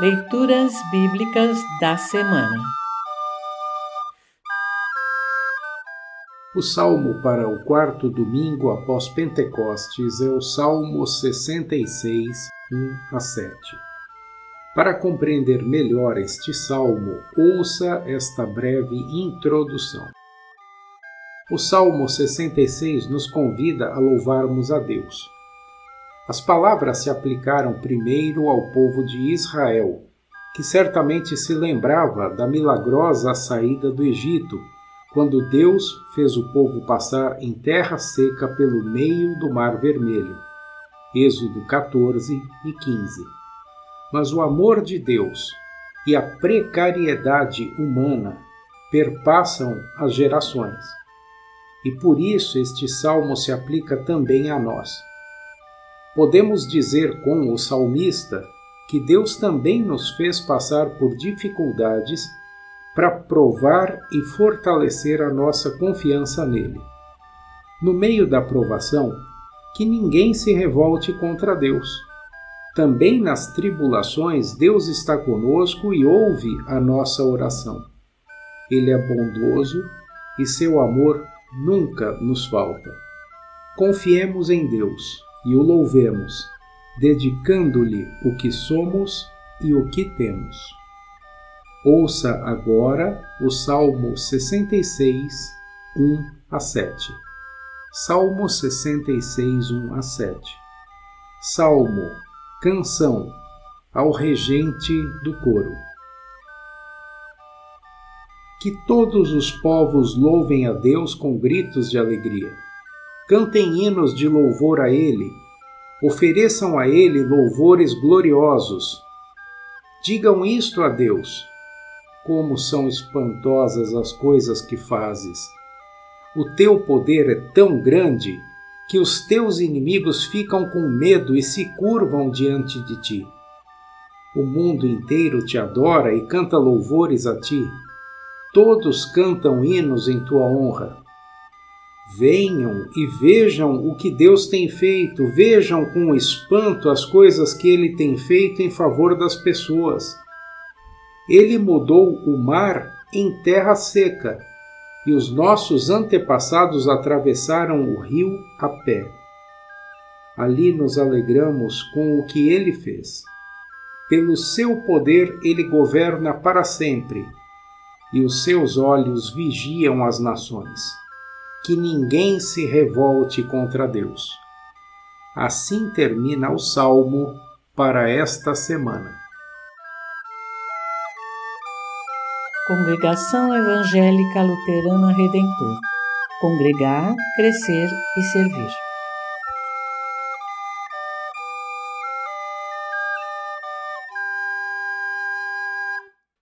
Leituras Bíblicas da Semana O salmo para o quarto domingo após Pentecostes é o Salmo 66, 1 a 7. Para compreender melhor este salmo, ouça esta breve introdução. O Salmo 66 nos convida a louvarmos a Deus. As palavras se aplicaram primeiro ao povo de Israel, que certamente se lembrava da milagrosa saída do Egito, quando Deus fez o povo passar em terra seca pelo meio do Mar Vermelho. Êxodo 14 e 15. Mas o amor de Deus e a precariedade humana perpassam as gerações. E por isso este salmo se aplica também a nós podemos dizer com o salmista que Deus também nos fez passar por dificuldades para provar e fortalecer a nossa confiança nele. No meio da provação, que ninguém se revolte contra Deus. Também nas tribulações, Deus está conosco e ouve a nossa oração. Ele é bondoso e seu amor nunca nos falta. Confiemos em Deus e o louvemos, dedicando-lhe o que somos e o que temos. Ouça agora o Salmo 66, 1 a 7. Salmo 66, 1 a 7. Salmo, canção ao regente do coro. Que todos os povos louvem a Deus com gritos de alegria cantem hinos de louvor a Ele, ofereçam a Ele louvores gloriosos. Digam isto a Deus: como são espantosas as coisas que fazes. O teu poder é tão grande que os teus inimigos ficam com medo e se curvam diante de ti. O mundo inteiro te adora e canta louvores a ti. Todos cantam hinos em tua honra. Venham e vejam o que Deus tem feito, vejam com espanto as coisas que Ele tem feito em favor das pessoas. Ele mudou o mar em terra seca e os nossos antepassados atravessaram o rio a pé. Ali nos alegramos com o que Ele fez. Pelo seu poder, Ele governa para sempre e os seus olhos vigiam as nações que ninguém se revolte contra Deus. Assim termina o salmo para esta semana. Congregação Evangélica Luterana Redentor Congregar, Crescer e Servir.